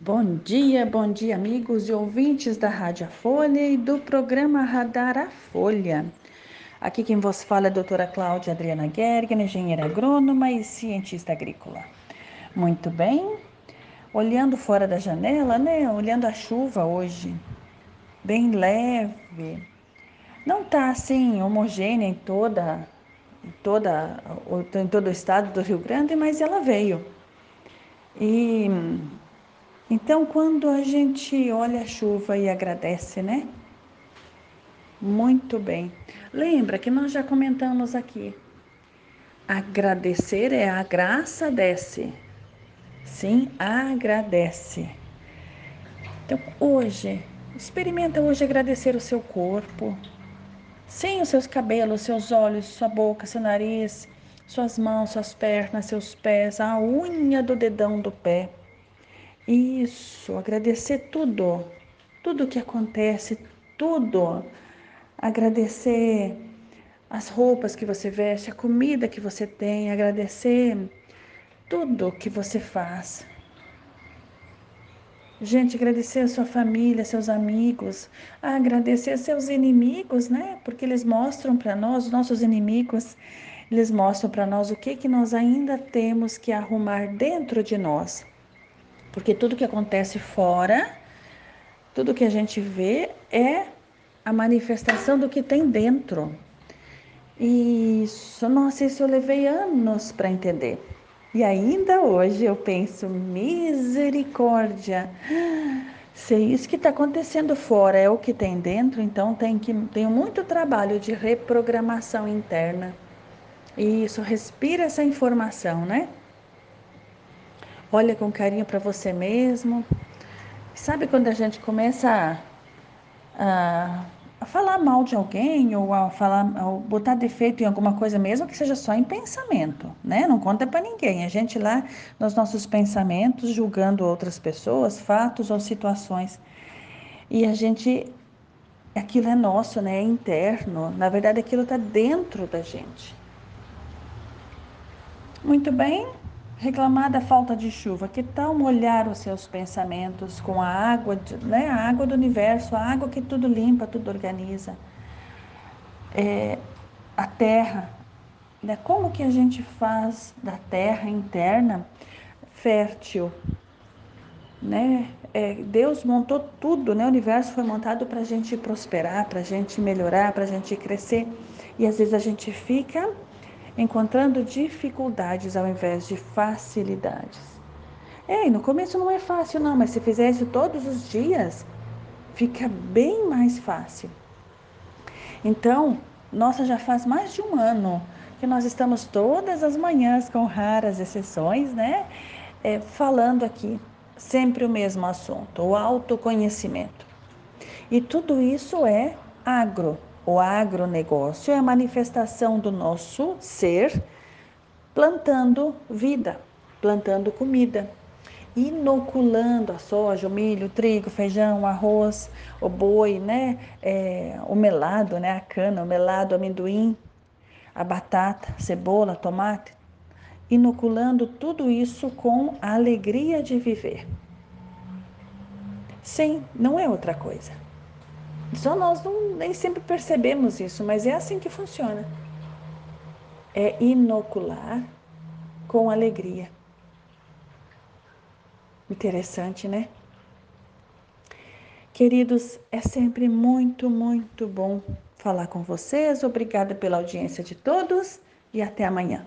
Bom dia, bom dia, amigos e ouvintes da Rádio Folha e do programa Radar a Folha. Aqui quem vos fala é a doutora Cláudia Adriana Gergen, engenheira agrônoma e cientista agrícola. Muito bem, olhando fora da janela, né? Olhando a chuva hoje, bem leve. Não tá assim homogênea em toda, em toda, em todo o estado do Rio Grande, mas ela veio. E então, quando a gente olha a chuva e agradece, né? Muito bem. Lembra que nós já comentamos aqui. Agradecer é a graça desce. Sim, agradece. Então, hoje, experimenta hoje agradecer o seu corpo. Sim, os seus cabelos, seus olhos, sua boca, seu nariz, suas mãos, suas pernas, seus pés, a unha do dedão do pé isso, agradecer tudo, tudo que acontece, tudo. Agradecer as roupas que você veste, a comida que você tem, agradecer tudo que você faz. Gente, agradecer a sua família, seus amigos, agradecer seus inimigos, né? Porque eles mostram para nós, os nossos inimigos, eles mostram para nós o que que nós ainda temos que arrumar dentro de nós. Porque tudo que acontece fora, tudo que a gente vê é a manifestação do que tem dentro. E isso, nossa, isso eu levei anos para entender. E ainda hoje eu penso, misericórdia. Se isso que está acontecendo fora é o que tem dentro, então tem que tenho muito trabalho de reprogramação interna. E isso respira essa informação, né? Olha com carinho para você mesmo. Sabe quando a gente começa a, a, falar mal de alguém ou a falar, ou botar defeito em alguma coisa mesmo que seja só em pensamento, né? Não conta para ninguém. A gente lá nos nossos pensamentos julgando outras pessoas, fatos ou situações. E a gente aquilo é nosso, né? É interno. Na verdade, aquilo está dentro da gente. Muito bem, reclamar da falta de chuva. Que tal molhar os seus pensamentos com a água, né? A água do universo, a água que tudo limpa, tudo organiza. É, a terra, né? Como que a gente faz da terra interna fértil, né? É, Deus montou tudo, né? O universo foi montado para a gente prosperar, para a gente melhorar, para a gente crescer. E às vezes a gente fica encontrando dificuldades ao invés de facilidades. É, e no começo não é fácil não, mas se fizer isso todos os dias, fica bem mais fácil. Então, nossa, já faz mais de um ano que nós estamos todas as manhãs, com raras exceções, né? É, falando aqui sempre o mesmo assunto, o autoconhecimento. E tudo isso é agro, o agronegócio é a manifestação do nosso ser plantando vida, plantando comida, inoculando a soja, o milho, o trigo, o feijão, o arroz, o boi, né? É, o melado, né? A cana, o melado, o amendoim, a batata, a cebola, tomate, inoculando tudo isso com a alegria de viver. Sim, não é outra coisa. Só nós não, nem sempre percebemos isso, mas é assim que funciona. É inocular com alegria. Interessante, né? Queridos, é sempre muito, muito bom falar com vocês. Obrigada pela audiência de todos e até amanhã.